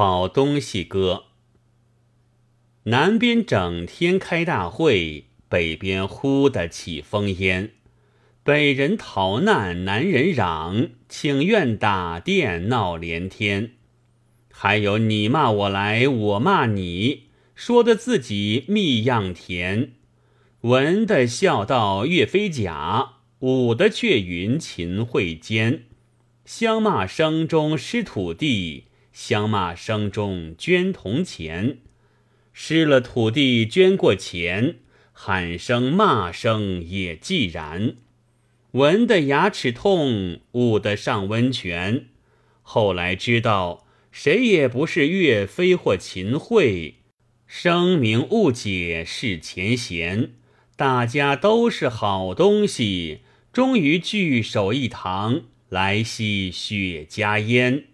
好东西歌。南边整天开大会，北边忽的起风烟。北人逃难，南人嚷，请愿打电闹连天。还有你骂我来，我骂你，说的自己蜜样甜。文的笑道岳飞假，武的却云秦桧坚。相骂声中失土地，相骂声中捐铜钱。失了土地捐过钱，喊声骂声也既然。闻的牙齿痛，武的上温泉。后来知道，谁也不是岳飞或秦桧，声名误解是前嫌。大家都是好东西，终于聚首一堂。来吸雪茄烟。